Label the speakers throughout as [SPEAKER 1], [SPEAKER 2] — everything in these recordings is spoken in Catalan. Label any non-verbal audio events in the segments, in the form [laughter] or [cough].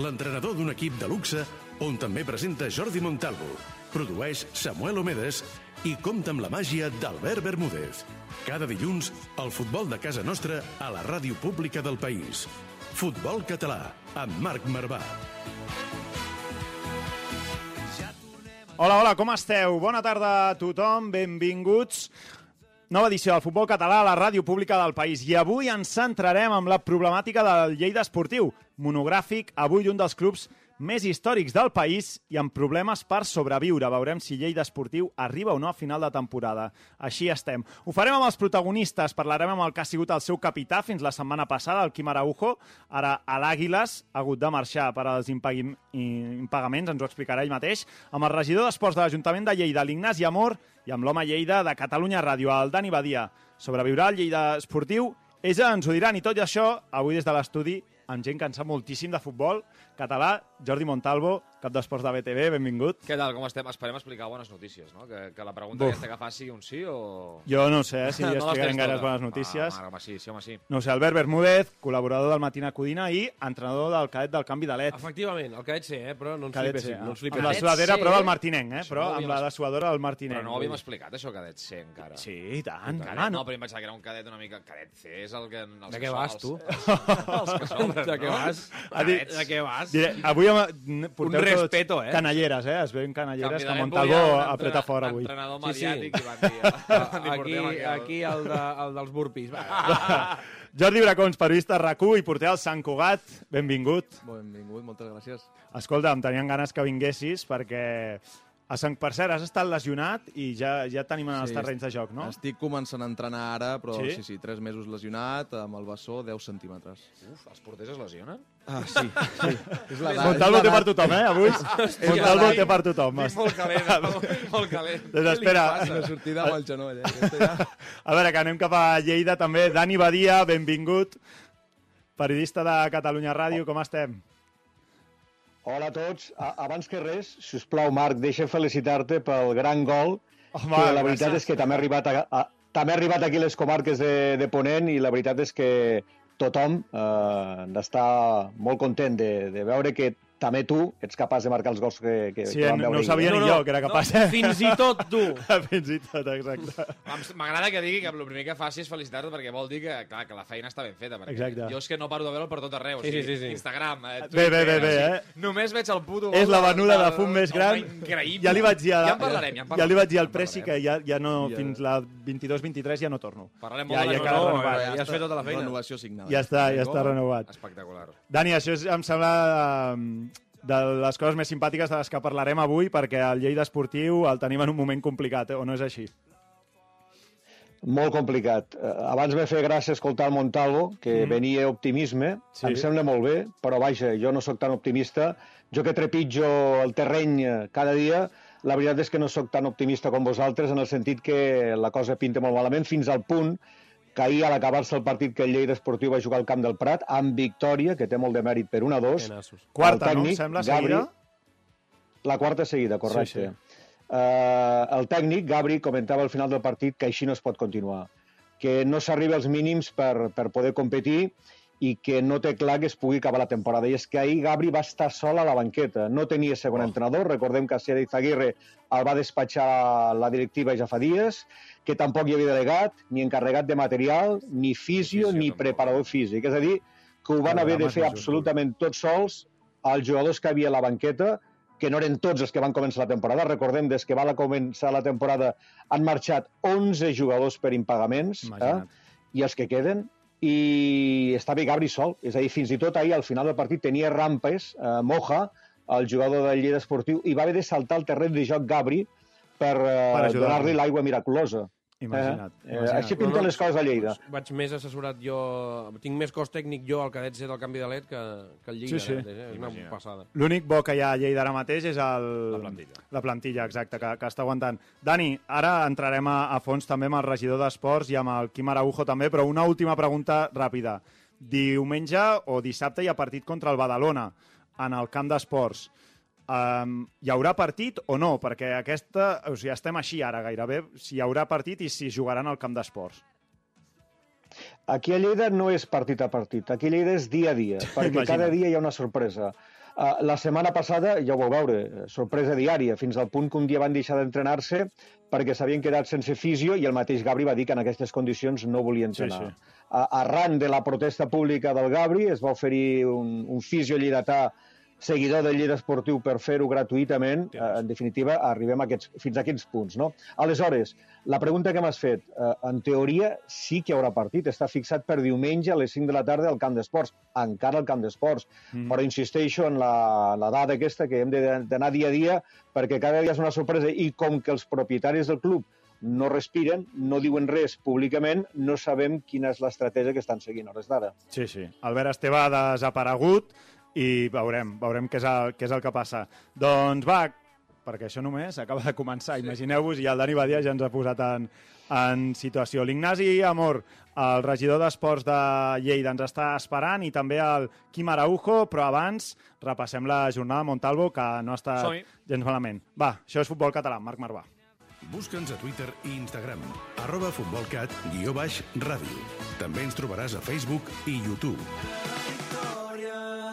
[SPEAKER 1] l'entrenador d'un equip de luxe on també presenta Jordi Montalvo, produeix Samuel Omedes i compta amb la màgia d'Albert Bermúdez. Cada dilluns, el futbol de casa nostra a la ràdio pública del país. Futbol Català, amb Marc Marvà.
[SPEAKER 2] Hola, hola, com esteu? Bona tarda a tothom, benvinguts. Nova edició del Futbol Català a la ràdio pública del país. I avui ens centrarem amb la problemàtica del Lleida Esportiu, monogràfic, avui un dels clubs més històrics del país i amb problemes per sobreviure. Veurem si Lleida Esportiu arriba o no a final de temporada. Així estem. Ho farem amb els protagonistes. Parlarem amb el que ha sigut el seu capità fins la setmana passada, el Quim Araujo. Ara a l'Àguiles ha hagut de marxar per als impagaments, ens ho explicarà ell mateix. Amb el regidor d'Esports de l'Ajuntament de Lleida, l'Ignasi Amor, i amb l'home Lleida de Catalunya Ràdio, el Dani Badia. Sobreviurà el Lleida Esportiu? Ells ens ho diran i tot i això, avui des de l'estudi, amb gent que en sap moltíssim de futbol català, Jordi Montalvo, cap d'esports de BTV, benvingut.
[SPEAKER 3] Què tal, com estem? Esperem explicar bones notícies, no? Que, que la pregunta
[SPEAKER 2] Buf.
[SPEAKER 3] aquesta que sigui un sí o...
[SPEAKER 2] Jo no sé eh, si [laughs]
[SPEAKER 3] les
[SPEAKER 2] explicarem
[SPEAKER 3] totes.
[SPEAKER 2] bones notícies.
[SPEAKER 3] Ah, home, sí, sí, home, sí.
[SPEAKER 2] No sé, Albert Bermúdez, col·laborador del Matina Codina i entrenador del cadet del canvi de LED.
[SPEAKER 4] Efectivament, el cadet C, eh? però no ens
[SPEAKER 2] Cadet
[SPEAKER 4] flipéssim.
[SPEAKER 2] C,
[SPEAKER 4] No ens
[SPEAKER 2] amb la
[SPEAKER 4] flipéssim.
[SPEAKER 2] sudadera,
[SPEAKER 3] C,
[SPEAKER 2] però del Martinenc, eh?
[SPEAKER 3] Això
[SPEAKER 2] Però
[SPEAKER 3] no
[SPEAKER 2] amb la suadora del Martinenc.
[SPEAKER 3] Però no ho havíem explicat, això, cadet C, encara.
[SPEAKER 2] Sí, i tant,
[SPEAKER 3] Cadet,
[SPEAKER 2] home,
[SPEAKER 3] no,
[SPEAKER 2] no.
[SPEAKER 3] però em pensava que era un cadet una mica... Cadet C és el que... Els
[SPEAKER 4] De què vas, tu? [laughs]
[SPEAKER 3] Els que sobren,
[SPEAKER 4] De què
[SPEAKER 3] no?
[SPEAKER 4] vas? De què vas?
[SPEAKER 2] Diré, avui porteu
[SPEAKER 4] Un
[SPEAKER 2] tots
[SPEAKER 4] respeto, eh?
[SPEAKER 2] Canalleres, eh? Es veuen canalleres que
[SPEAKER 3] un
[SPEAKER 2] apreta fora avui.
[SPEAKER 3] Entrenador
[SPEAKER 4] Sí, sí.
[SPEAKER 3] mediàtic i van dir... [laughs] li
[SPEAKER 4] Aquí,
[SPEAKER 3] portem el-
[SPEAKER 4] aquí el, de, el dels burpis. Va. [laughs]
[SPEAKER 2] Jordi Bracons, periodista de RAC1 i porter al Sant Cugat, benvingut.
[SPEAKER 4] Benvingut, moltes gràcies.
[SPEAKER 2] Escolta, em tenien ganes que vinguessis perquè... A Sant, per cert, has estat lesionat i ja, ja tenim en els
[SPEAKER 5] Sí,
[SPEAKER 2] terrenys de joc, no?
[SPEAKER 5] Estic començant a entrenar ara, però
[SPEAKER 2] Sí?
[SPEAKER 5] sí, sí, tres mesos lesionat, amb el bessó 10 centímetres.
[SPEAKER 3] Uf, els porters es lesionen?
[SPEAKER 5] Ah, sí, sí. És l'edat.
[SPEAKER 2] Montalvo té per tothom, eh, avui? Montalvo té per tothom.
[SPEAKER 3] Vinc molt calent, [laughs] molt calent.
[SPEAKER 2] Doncs espera,
[SPEAKER 5] Una sortida amb el genoll, eh? Ja... [laughs]
[SPEAKER 2] a veure, que anem cap a Lleida també. Dani Badia, benvingut. Periodista de Catalunya Ràdio, com estem?
[SPEAKER 6] Hola a tots. Abans que res, si us plau, Marc, deixa felicitar-te pel gran gol,
[SPEAKER 2] Home,
[SPEAKER 6] que la veritat
[SPEAKER 2] gràcies.
[SPEAKER 6] és que també ha arribat, a, a, també ha arribat aquí a les comarques de, de Ponent i la veritat és que tothom eh, està molt content de, de veure que també tu ets capaç de marcar els gols que, que,
[SPEAKER 2] Sí,
[SPEAKER 6] que vam
[SPEAKER 2] no,
[SPEAKER 6] veure
[SPEAKER 2] no ho sabia
[SPEAKER 4] No,
[SPEAKER 2] ni
[SPEAKER 4] no,
[SPEAKER 2] jo, que era capaç.
[SPEAKER 4] No, fins i tot tu. [laughs]
[SPEAKER 2] Fins i tot, exacte.
[SPEAKER 3] M'agrada que digui que el primer que faci és felicitar-te perquè vol dir que, clar, que la feina està ben feta. Perquè
[SPEAKER 2] Exacte.
[SPEAKER 3] Jo és que no paro de veure'l per tot arreu.
[SPEAKER 4] Sí,
[SPEAKER 3] o sigui,
[SPEAKER 4] sí, sí, sí.
[SPEAKER 3] Instagram, eh,
[SPEAKER 2] Bé, bé, bé,
[SPEAKER 3] Twitter,
[SPEAKER 2] bé,
[SPEAKER 3] o
[SPEAKER 2] eh?
[SPEAKER 3] Només veig el puto
[SPEAKER 2] És la venuda de fum més gran.
[SPEAKER 3] Increïble.
[SPEAKER 2] Ja li vaig dir, a,
[SPEAKER 3] Ja en parlarem, ja en parlarem.
[SPEAKER 2] ja li vaig dir al
[SPEAKER 3] Ja en
[SPEAKER 2] Pressi que ja, ja no,
[SPEAKER 5] Ja.
[SPEAKER 2] fins la 22-23 ja no torno.
[SPEAKER 3] Parlarem
[SPEAKER 2] Ja,
[SPEAKER 3] molt
[SPEAKER 2] ja
[SPEAKER 3] de
[SPEAKER 2] queda
[SPEAKER 3] no, no,
[SPEAKER 4] ja has fet tota la feina.
[SPEAKER 5] Renovació signada.
[SPEAKER 2] Ja està, ja està renovat.
[SPEAKER 3] Espectacular.
[SPEAKER 2] Dani, això és, em sembla eh, de les coses més simpàtiques de les que parlarem avui, perquè el Lleida Esportiu el tenim en un moment complicat, eh? o no és així?
[SPEAKER 6] Molt complicat. Eh, abans m'he fet gràcia escoltar el Montalvo, que
[SPEAKER 2] Mm.
[SPEAKER 6] venia optimisme.
[SPEAKER 2] Sí.
[SPEAKER 6] Em sembla molt bé, però vaja, jo no sóc tan optimista. Jo que trepitjo el terreny eh, cada dia, la veritat és que no sóc tan optimista com vosaltres, en el sentit que la cosa pinta molt malament, fins al punt que ahir, a l'acabar-se el partit que el Lleida Esportiu va jugar al Camp del Prat, amb victòria, que té molt de mèrit per 1 a 2,
[SPEAKER 4] Que nassos.
[SPEAKER 2] Quarta,
[SPEAKER 6] el
[SPEAKER 2] no? Em
[SPEAKER 6] tècnic,
[SPEAKER 2] sembla,
[SPEAKER 6] Gabri,
[SPEAKER 2] seguida?
[SPEAKER 6] La quarta seguida, correcte.
[SPEAKER 2] Sí,
[SPEAKER 6] Sí, sí. Uh, el tècnic, Gabri, comentava al final del partit que així no es pot continuar, que no s'arriba als mínims per, per poder competir i que no té clar que es pugui acabar la temporada. I és que ahir Gabri va estar sol a la banqueta, no tenia segon oh. entrenador, recordem que Sera Izaguirre el va despatxar la directiva ja fa dies, que tampoc hi havia delegat, ni encarregat de material, ni fisio, ni
[SPEAKER 3] tampoc.
[SPEAKER 6] preparador físic. És a dir, que ho van haver de fer absolutament tots sols els jugadors que havia a la banqueta, que no eren tots els que van començar la temporada. Recordem, des que va la començar la temporada han marxat 11 jugadors per impagaments, eh?
[SPEAKER 2] Imagina't.
[SPEAKER 6] i els que queden, i estava Gabri sol. És a dir, fins i tot ahir, al final del partit, tenia rampes, eh, Moja, el jugador del Lleida Esportiu, i va haver de saltar el terreny de joc Gabri per,
[SPEAKER 2] Per
[SPEAKER 6] eh,
[SPEAKER 2] ajudar-lo.
[SPEAKER 6] donar-li l'aigua miraculosa.
[SPEAKER 2] Imagina't.
[SPEAKER 6] Eh,
[SPEAKER 2] imagina't.
[SPEAKER 6] així pinten les coses a Lleida.
[SPEAKER 4] Vaig més assessorat jo... Tinc més cos tècnic jo al cadet C del canvi de LED que, que el Lliga.
[SPEAKER 2] Sí, sí.
[SPEAKER 4] Eh? És una
[SPEAKER 3] Imagina't.
[SPEAKER 4] passada.
[SPEAKER 2] L'únic bo que hi ha a Lleida ara mateix és el...
[SPEAKER 3] La plantilla.
[SPEAKER 2] La plantilla, exacte, que, que està aguantant. Dani, ara entrarem a, a fons també amb el regidor d'Esports i amb el Quim Araujo també, però una última pregunta ràpida. Diumenge o dissabte hi ha partit contra el Badalona en el camp d'esports. Um, hi haurà partit o no? Perquè aquesta, o sigui, estem així ara gairebé, si hi haurà partit i si jugaran al camp d'esports.
[SPEAKER 6] Aquí a Lleida no és partit a partit, aquí a Lleida és dia a dia, [laughs] perquè
[SPEAKER 2] Imagina't.
[SPEAKER 6] cada dia hi ha una sorpresa. Uh, la setmana passada, ja ho vau veure, sorpresa diària, fins al punt que un dia van deixar d'entrenar-se perquè s'havien quedat sense fisio i el mateix Gabri va dir que en aquestes condicions no volia entrenar.
[SPEAKER 2] Sí, sí.
[SPEAKER 6] Uh, arran de la protesta pública del Gabri es va oferir un, un fisio lleidatà seguidor del Lleida Esportiu per fer-ho gratuïtament, eh, en definitiva, arribem a aquests, fins a aquests punts. No? Aleshores, la pregunta que m'has fet, eh, en teoria sí que hi haurà partit, està fixat per diumenge a les 5 de la tarda al camp d'esports, encara al camp d'esports, mm. però insisteixo en la, la dada aquesta que hem de- d'anar dia a dia, perquè cada dia és una sorpresa, i com que els propietaris del club no respiren, no diuen res públicament, no sabem quina és l'estratègia que estan seguint a hores d'ara.
[SPEAKER 2] Sí, sí. Albert Esteve ha desaparegut i veurem, veurem què és el, què és el que passa. Doncs va, perquè això només acaba de començar, sí. imagineu-vos, i el Dani Badia ja ens ha posat en, en situació. L'Ignasi Amor, el regidor d'Esports de Lleida, ens està esperant, i també el Quim Araujo, però abans repassem la jornada de Montalvo, que no està
[SPEAKER 3] Som-hi.
[SPEAKER 2] gens malament. Va, això és Futbol Català, Marc Marvà.
[SPEAKER 1] Busca'ns a Twitter i Instagram, arroba futbolcat, guió baix, ràdio. També ens trobaràs a Facebook i YouTube.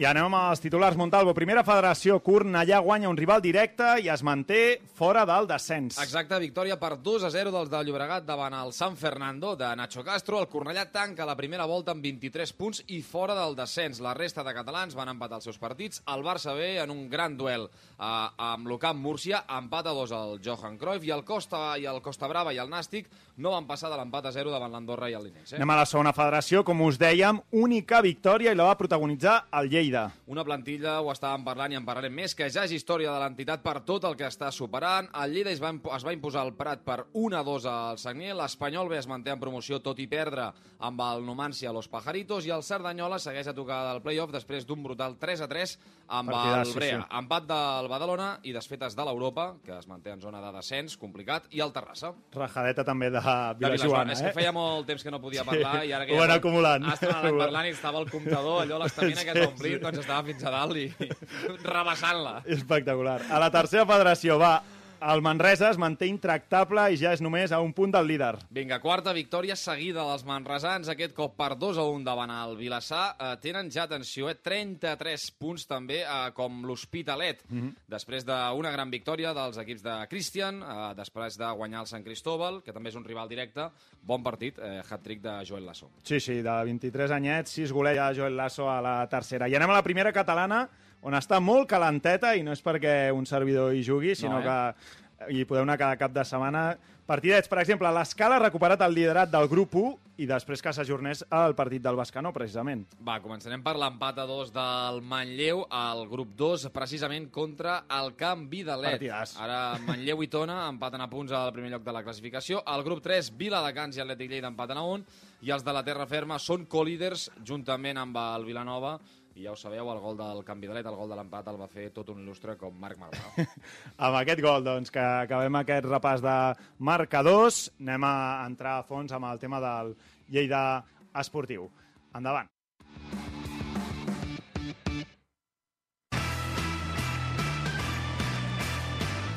[SPEAKER 2] I anem als titulars. Montalvo, primera federació, Cornellà guanya un rival directe i es manté fora del descens.
[SPEAKER 3] Exacte, victòria per 2 a 0 dels de Llobregat davant el San Fernando de Nacho Castro. El Cornellà tanca la primera volta amb 23 punts i fora del descens. La resta de catalans van empatar els seus partits. El Barça B en un gran duel eh, amb l'Ocamp Múrcia, empat a 2 al Johan Cruyff i el Costa i el Costa Brava i el Nàstic no van passar de l'empat a 0 davant l'Andorra i el Linense.
[SPEAKER 2] Anem a la segona federació, com us dèiem, única victòria i la va protagonitzar el Lleida.
[SPEAKER 3] Una plantilla, ho estàvem parlant i en parlarem més, que ja és història de l'entitat per tot el que està superant. El Lleida es va, es va imposar el Prat per 1 a 2 al Sagnier, l'Espanyol B es manté en promoció tot i perdre amb el Numancia a Los Pajaritos i el Cerdanyola segueix a tocar del playoff després d'un brutal 3 a 3 amb
[SPEAKER 2] Partidàs,
[SPEAKER 3] el
[SPEAKER 2] sí,
[SPEAKER 3] Brea.
[SPEAKER 2] sí.
[SPEAKER 3] Empat del Badalona i desfetes de l'Europa, que es manté en zona de descens, complicat, i el Terrassa.
[SPEAKER 2] Rajadeta també de
[SPEAKER 3] De
[SPEAKER 2] Vilajoana,
[SPEAKER 3] És
[SPEAKER 2] eh?
[SPEAKER 3] que feia molt temps que no podia parlar i ara que
[SPEAKER 2] Ho van acumulant.
[SPEAKER 3] Anant parlant i estava el comptador, allò, l'estamina que
[SPEAKER 2] Sí,
[SPEAKER 3] t'ha omplit,
[SPEAKER 2] sí.
[SPEAKER 3] doncs estava fins a dalt i [laughs] rebassant-la.
[SPEAKER 2] Espectacular. A la tercera federació, va, el Manresa es manté intractable i ja és només a un punt del líder.
[SPEAKER 3] Vinga, quarta victòria seguida dels manresans, aquest cop per 2 a 1 davant el Vilassar. Eh, tenen ja, atenció, eh, 33 punts també, eh, com l'Hospitalet.
[SPEAKER 2] Mhm.
[SPEAKER 3] Després d'una gran victòria dels equips de Christian, eh, després de guanyar el Sant Cristóbal, que també és un rival directe, bon partit, eh, hat-trick de Joel Lasso.
[SPEAKER 2] Sí, sí, de 23 anyets, 6 goleja Joel Lasso a la tercera. I anem a la primera catalana, on està molt calenteta, i no és perquè un servidor hi jugui, sinó
[SPEAKER 3] No, eh?
[SPEAKER 2] que hi podeu anar cada cap de setmana. Partidets, per exemple, l'Escala ha recuperat el liderat del grup 1 i després que s'ajornés el partit del Bascanó, precisament.
[SPEAKER 3] Va, començarem per l'empat a dos del Manlleu al grup 2, precisament contra el Camp Vidalet.
[SPEAKER 2] Partidàs.
[SPEAKER 3] Ara Manlleu i Tona empaten a punts al primer lloc de la classificació. Al grup 3, Viladecans i Atlètic Lleida empaten a un. I els de la Terra Ferma són co-líders juntament amb el Vilanova. I ja ho sabeu, el gol del Camp Vidalet, el gol de l'empat, el va fer tot un il·lustre com Marc Marvà. [laughs]
[SPEAKER 2] Amb aquest gol, doncs, que acabem aquest repàs de marcadors, anem a entrar a fons amb el tema del Lleida esportiu. Endavant.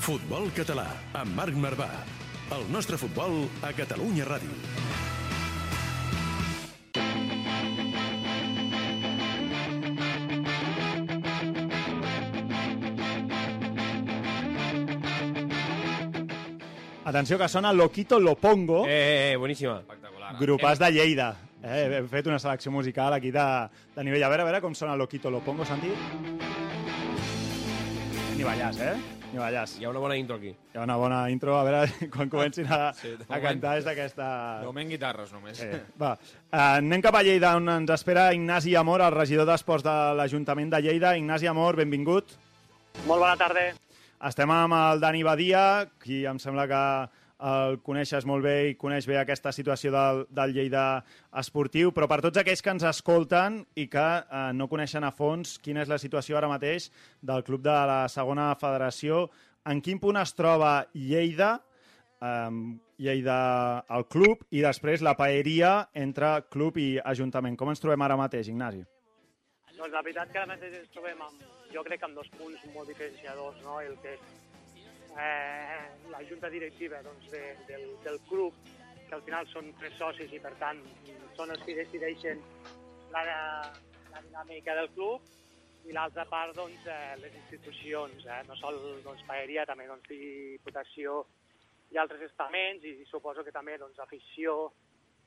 [SPEAKER 1] Futbol català, amb Marc Marvà. El nostre futbol a Catalunya Ràdio.
[SPEAKER 2] Atenció que sona Loquito Lopongo,
[SPEAKER 4] Eh, eh, bueníssima.
[SPEAKER 3] Espectacular.
[SPEAKER 2] grupàs de Lleida. Eh, hem fet una selecció musical aquí de, de nivell. A veure, a veure com sona Loquito Lo Pongo, Santi. Ni ballàs, eh? Ni ballàs.
[SPEAKER 4] Hi ha una bona intro aquí.
[SPEAKER 2] Hi ha una bona intro, a veure [laughs] quan comencin a,
[SPEAKER 3] Sí,
[SPEAKER 2] a cantar és d'aquesta...
[SPEAKER 3] De moment guitarres, només.
[SPEAKER 2] Eh, va, uh, anem cap a Lleida, on ens espera Ignasi Amor, el regidor d'Esports de l'Ajuntament de Lleida. Ignasi Amor, benvingut.
[SPEAKER 7] Molt bona tarda.
[SPEAKER 2] Estem amb el Dani Badia, qui em sembla que el coneixes molt bé i coneix bé aquesta situació del, del Lleida esportiu, però per tots aquells que ens escolten i que eh, no coneixen a fons quina és la situació ara mateix del club de la segona federació, en quin punt es troba Lleida, eh, Lleida el club i després la paeria entre club i ajuntament. Com ens trobem ara mateix, Ignasi?
[SPEAKER 7] Doncs la veritat que ara mateix ens trobem amb, jo crec que amb dos punts molt diferenciadors, no? El que és eh, la junta directiva doncs, de, del, del club, que al final són tres socis i per tant són els que decideixen la, la dinàmica del club, i l'altra part doncs, eh, les institucions, eh? no sol doncs, paeria, també doncs, diputació i altres estaments, i suposo que també doncs, afició,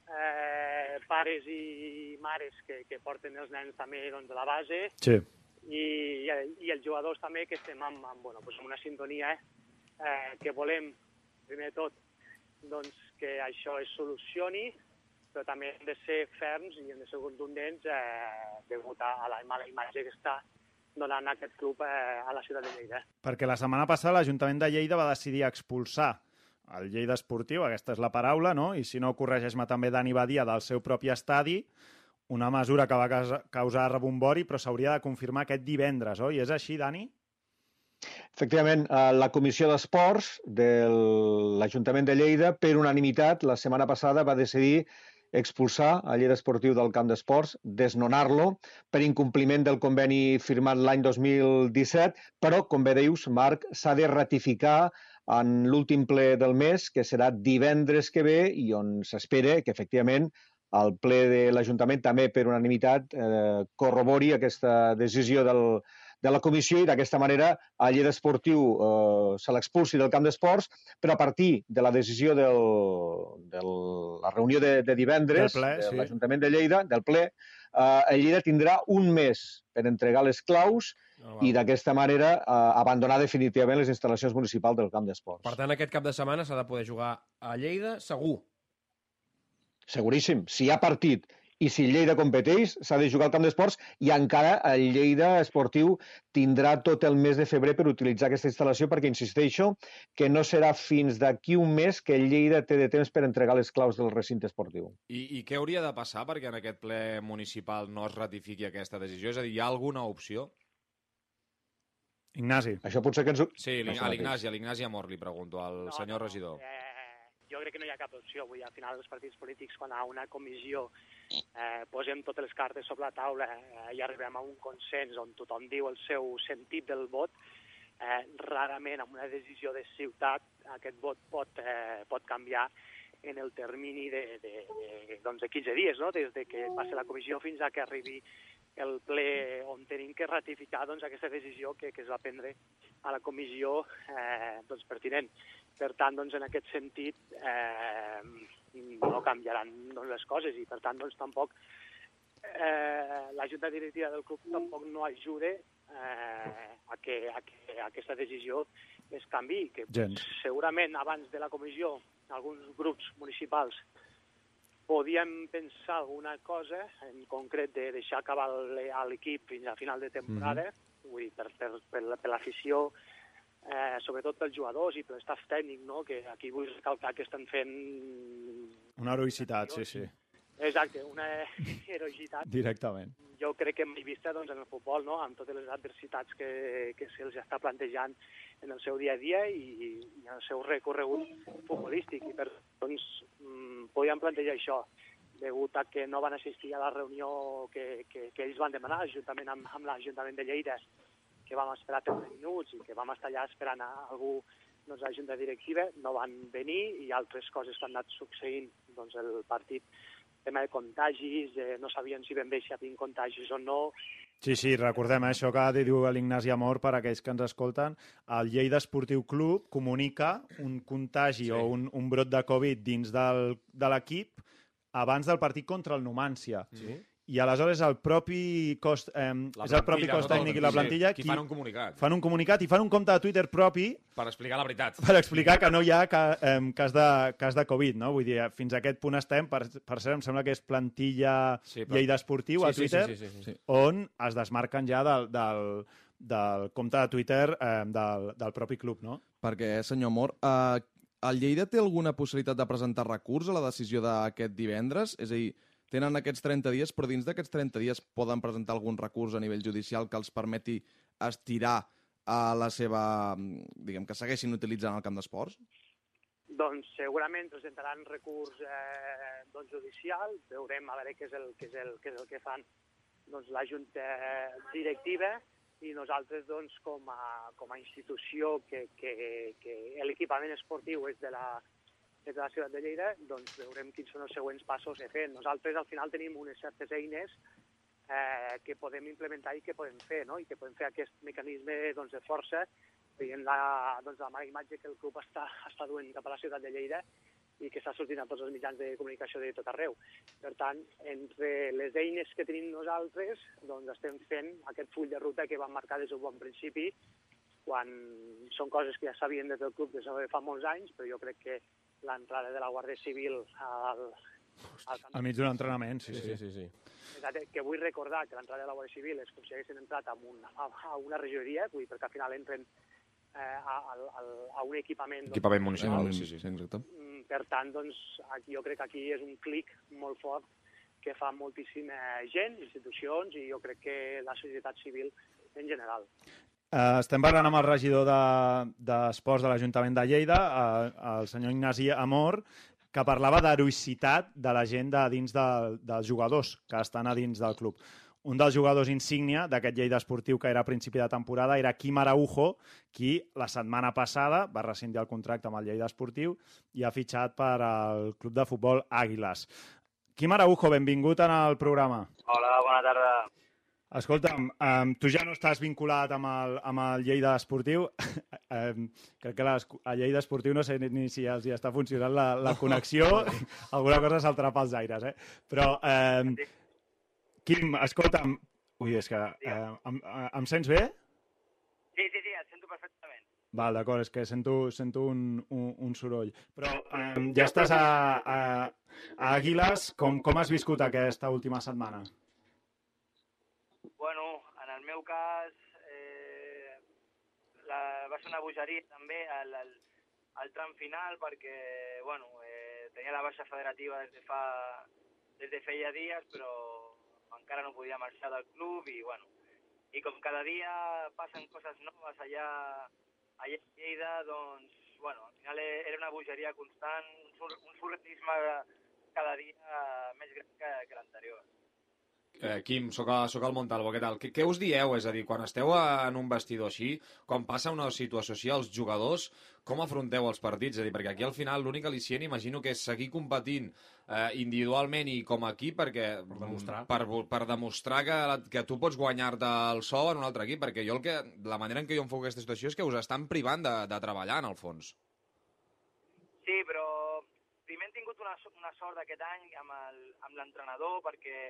[SPEAKER 7] eh, pares i mares que, que porten els nens també doncs, de la base
[SPEAKER 2] Sí.
[SPEAKER 7] I, i els jugadors també que estem amb, amb, bueno, doncs amb una sintonia eh, que volem, primer de tot, doncs, que això es solucioni, però també hem de ser ferms i hem de ser contundents eh, degut a la mala imatge que està donant aquest club eh, a la ciutat de Lleida.
[SPEAKER 2] Perquè la setmana passada l'Ajuntament de Lleida va decidir expulsar el Lleida Esportiu, aquesta és la paraula, no? i si no, corregeix-me també Dani Badia del seu propi estadi, una mesura que va causa- causar rebombori, però s'hauria de confirmar aquest divendres, oi? És així, Dani?
[SPEAKER 6] Efectivament, eh, la Comissió d'Esports de l'Ajuntament de Lleida, per unanimitat, la setmana passada va decidir expulsar el Lleida Esportiu del camp d'esports, desnonar-lo per incompliment del conveni firmat l'any 2017, però, com bé dius, Marc, s'ha de ratificar en l'últim ple del mes, que serà divendres que ve, i on s'espera que, efectivament, el ple de l'Ajuntament també per unanimitat eh, corrobori aquesta decisió del, de la comissió i d'aquesta manera el Lleida Esportiu eh, se l'expulsi del camp d'esports, però a partir de la decisió del, de la reunió de, de divendres
[SPEAKER 2] Del ple,
[SPEAKER 6] de
[SPEAKER 2] sí.
[SPEAKER 6] l'Ajuntament de Lleida, del ple, eh, el Lleida tindrà un mes per entregar les claus i d'aquesta manera eh, abandonar definitivament les instal·lacions municipals del camp d'esports.
[SPEAKER 4] Per tant, aquest cap de setmana s'ha de poder jugar a Lleida, segur.
[SPEAKER 6] Seguríssim. Si hi ha partit i si Lleida competeix, s'ha de jugar al camp d'esports i encara el Lleida esportiu tindrà tot el mes de febrer per utilitzar aquesta instal·lació perquè, insisteixo, que no serà fins d'aquí un mes que el Lleida té de temps per entregar les claus del recinte esportiu.
[SPEAKER 3] I, I què hauria de passar perquè en aquest ple municipal no es ratifiqui aquesta decisió? És a dir, hi ha alguna opció?
[SPEAKER 2] Ignasi.
[SPEAKER 6] Això potser que ens...
[SPEAKER 3] Sí, a l'Ignasi, a l'Ignasi Amor li pregunto, al senyor regidor.
[SPEAKER 7] Eh, jo crec que no hi ha cap opció. Dir, al final, els partits polítics, quan a una comissió eh, posem totes les cartes sobre la taula eh, i arribem a un consens on tothom diu el seu sentit del vot, eh, rarament amb una decisió de ciutat aquest vot pot, eh, pot canviar en el termini de, de, de, doncs de 15 dies, no? des de que passi la comissió fins a que arribi el ple on tenim que ratificar doncs, aquesta decisió que, que es va prendre a la comissió eh, doncs, pertinent. Per tant, doncs, en aquest sentit, eh, no canviaran doncs, les coses i, per tant, doncs, tampoc eh, la junta directiva del club tampoc no ajuda eh, a, que, a que aquesta decisió es canvi, que
[SPEAKER 2] Gens.
[SPEAKER 7] segurament abans de la comissió alguns grups municipals podíem pensar alguna cosa, en concret de deixar acabar l'equip fins a final de temporada, vull dir, per, per, per, la- per l'afició, eh, sobretot pels jugadors i pel staff tècnic, no? que aquí vull recalcar que estan fent...
[SPEAKER 2] Una heroïcitat, sí, sí.
[SPEAKER 7] Exacte, una [laughs] heroïcitat
[SPEAKER 2] Directament.
[SPEAKER 7] jo crec que mai vista doncs, en el futbol, no? amb totes les adversitats que, que se'ls està plantejant en el seu dia a dia i, i en el seu recorregut futbolístic. I per doncs, mm, podíem plantejar això, degut a que no van assistir a la reunió que, que, que ells van demanar, juntament amb, amb l'Ajuntament de Lleida, que vam esperar 30 minuts i que vam estar allà esperant a algú doncs, a la junta directiva, no van venir i altres coses que han anat succeint doncs, el partit tema de contagis, eh, no sabien si ben bé si hi havia contagis o no.
[SPEAKER 2] Sí, sí, recordem eh, això que diu l'Ignasi Amor per a aquells que ens escolten. El Lleida Esportiu Club comunica un contagi sí. o un, un brot de Covid dins del, de l'equip abans del partit contra el Numància.
[SPEAKER 3] Sí.
[SPEAKER 2] I aleshores el propi cos, eh, és el propi
[SPEAKER 3] plantilla,
[SPEAKER 2] cos
[SPEAKER 3] no?
[SPEAKER 2] tècnic i la
[SPEAKER 3] Sí,
[SPEAKER 2] plantilla
[SPEAKER 3] qui fan un comunicat.
[SPEAKER 2] fan un comunicat i fan un compte de Twitter propi
[SPEAKER 3] Per explicar la veritat.
[SPEAKER 2] per explicar que no hi ha ca, eh, cas, de, cas de Covid, no? Vull dir, fins a aquest punt estem, per, per cert, em sembla que és plantilla
[SPEAKER 3] Sí,
[SPEAKER 2] sí,
[SPEAKER 3] però-
[SPEAKER 2] Lleida Esportiu a
[SPEAKER 3] Sí, sí,
[SPEAKER 2] Twitter,
[SPEAKER 3] sí, sí, sí, sí.
[SPEAKER 2] on es desmarquen ja del, del, del compte de Twitter eh, del, del propi club, no?
[SPEAKER 5] Perquè, senyor Mor, eh, el Lleida té alguna possibilitat de presentar recurs a la decisió d'aquest divendres? És a dir, tenen aquests 30 dies, però dins d'aquests 30 dies poden presentar algun recurs a nivell judicial que els permeti estirar a la seva... diguem, que segueixin utilitzant el camp d'esports?
[SPEAKER 7] Doncs segurament presentaran recurs eh, doncs, judicial, veurem a veure què és el, què és el, què és el que fan doncs, la Junta Directiva i nosaltres doncs, com, a, com a institució que, que, que l'equipament esportiu és de la, és de la ciutat de Lleida, doncs veurem quins són els següents passos a fer. Nosaltres al final tenim unes certes eines eh, que podem implementar i que podem fer, no? i que podem fer aquest mecanisme doncs, de força veient la, doncs, la mala imatge que el club està, està duent cap a la ciutat de Lleida i que està sortint a tots els mitjans de comunicació de tot arreu. Per tant, entre les eines que tenim nosaltres, doncs estem fent aquest full de ruta que vam marcar des d'un bon principi, quan són coses que ja sabien des del club des de fa molts anys, però jo crec que l'entrada de la Guàrdia Civil al, al
[SPEAKER 2] Al mig d'un entrenament, sí, sí.
[SPEAKER 4] sí, sí.
[SPEAKER 7] Exacte, que vull recordar que l'entrada de la Guàrdia Civil és com si haguessin entrat a, un, a, a una regidoria, vull dir, perquè al final entren eh, a, a, a un equipament... doncs,
[SPEAKER 3] Equipament municipal,
[SPEAKER 7] municipal.
[SPEAKER 3] sí, sí.
[SPEAKER 5] sí exacte.
[SPEAKER 7] Mm, Per tant, doncs, aquí, jo crec que aquí és un clic molt fort que fa moltíssima gent, institucions i jo crec que la societat civil en general.
[SPEAKER 2] Uh, estem parlant amb el regidor d'Esports de, de l'Ajuntament de Lleida, uh, el senyor Ignasi Amor, que parlava d'heroïcitat de la gent de dins de, dels jugadors que estan a dins del club. Un dels jugadors insígnia d'aquest Lleida esportiu que era a principi de temporada era Quim Araujo, qui la setmana passada va rescindir el contracte amb el Lleida esportiu i ha fitxat per al club de futbol Àguiles. Quim Araujo, benvingut en el programa.
[SPEAKER 8] Hola, bona tarda.
[SPEAKER 2] Escolta'm, um, tu ja no estàs vinculat amb el, amb el Lleida Esportiu. [laughs] um, crec que les, a Lleida Esportiu no sé ni, si els hi està funcionant la, la connexió. [laughs] Alguna cosa saltarà pels aires, eh? Però, um, Quim, escolta'm... Ui, és que... Uh, em, em sents bé?
[SPEAKER 8] Sí, sí, sí, et sento perfectament.
[SPEAKER 2] Val, d'acord, és que sento, sento un, un, un soroll. Però um, ja estàs a, a, a Aguiles. Com, com has viscut aquesta última setmana?
[SPEAKER 8] El meu cas eh, la, va ser una bogeria també al, al, al tram final perquè, bueno, eh, tenia la baixa federativa des de fa des de feia dies, però encara no podia marxar del club i, bueno, i com cada dia passen coses noves allà, allà a Lleida, doncs, bueno, al final e- era una bogeria constant, un, sur- un surrealisme cada dia més gran que, que l'anterior.
[SPEAKER 3] Eh, Quim, sóc, a, sóc al Montalvo, què tal? Què, què us dieu? És a dir, quan esteu en un vestidor així, quan passa una situació així als jugadors, com afronteu els partits? És a dir, perquè aquí al final l'únic al·licient imagino que és seguir competint eh, individualment i com a equip perquè, per
[SPEAKER 4] demostrar.
[SPEAKER 3] per, per demostrar que, que tu pots guanyar-te el sou en un altre equip, perquè jo el que, la manera en què jo enfoco aquesta situació és que us estan privant de, de treballar, en el fons.
[SPEAKER 8] Sí, però primer hem tingut una, una sort aquest any amb el- amb l'entrenador, perquè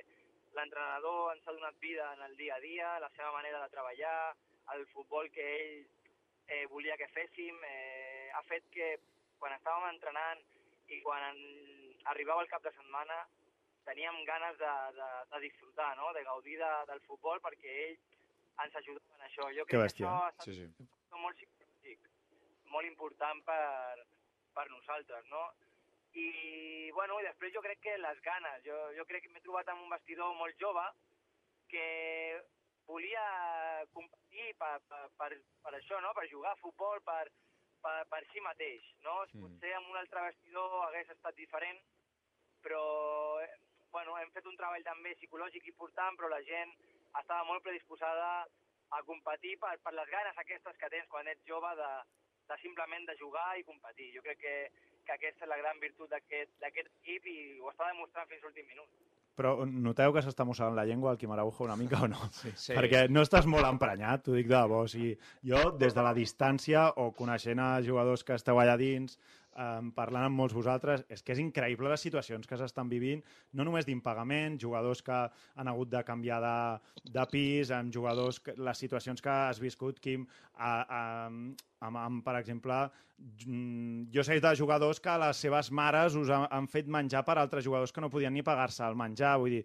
[SPEAKER 8] l'entrenador ens ha donat vida en el dia a dia, la seva manera de treballar, el futbol que ell eh, volia que féssim, eh, ha fet que quan estàvem entrenant i quan en, arribava el cap de setmana teníem ganes de, de, de disfrutar, no? de gaudir de, del futbol perquè ell ens ajudava en això. Jo
[SPEAKER 2] Que
[SPEAKER 8] crec
[SPEAKER 2] bèstia.
[SPEAKER 8] que això ha estat
[SPEAKER 3] Sí, sí.
[SPEAKER 8] molt psicològic, molt important per, per nosaltres, no? I, bueno, i després jo crec que les ganes. Jo, jo crec que m'he trobat en un vestidor molt jove que volia competir per, per, per, per això, no? per jugar a futbol, per, per, per si mateix. No?
[SPEAKER 3] Mm.
[SPEAKER 8] Potser en un altre vestidor hagués estat diferent, però eh, bueno, hem fet un treball també psicològic important, però la gent estava molt predisposada a competir per, per les ganes aquestes que tens quan ets jove de, de simplement de jugar i competir. Jo crec que, que aquesta és la gran virtut d'aquest d'aquest equip i ho està demostrant fins l'últim minut.
[SPEAKER 2] Però noteu que s'està mossegant la llengua el Quim Araujo una mica o no? Sí,
[SPEAKER 3] sí.
[SPEAKER 2] Perquè no estàs molt emprenyat, t'ho dic de debò. O sigui, jo, des de la distància o coneixent a jugadors que esteu allà dins, eh, parlant amb molts vosaltres, és que és increïble les situacions que s'estan vivint, no només d'impagament, jugadors que han hagut de canviar de, de pis, amb jugadors, que, les situacions que has viscut, Quim, a, a, amb, amb, per exemple, mm, jo sé de jugadors que les seves mares us han, han fet menjar per altres jugadors que no podien ni pagar-se el menjar, vull dir,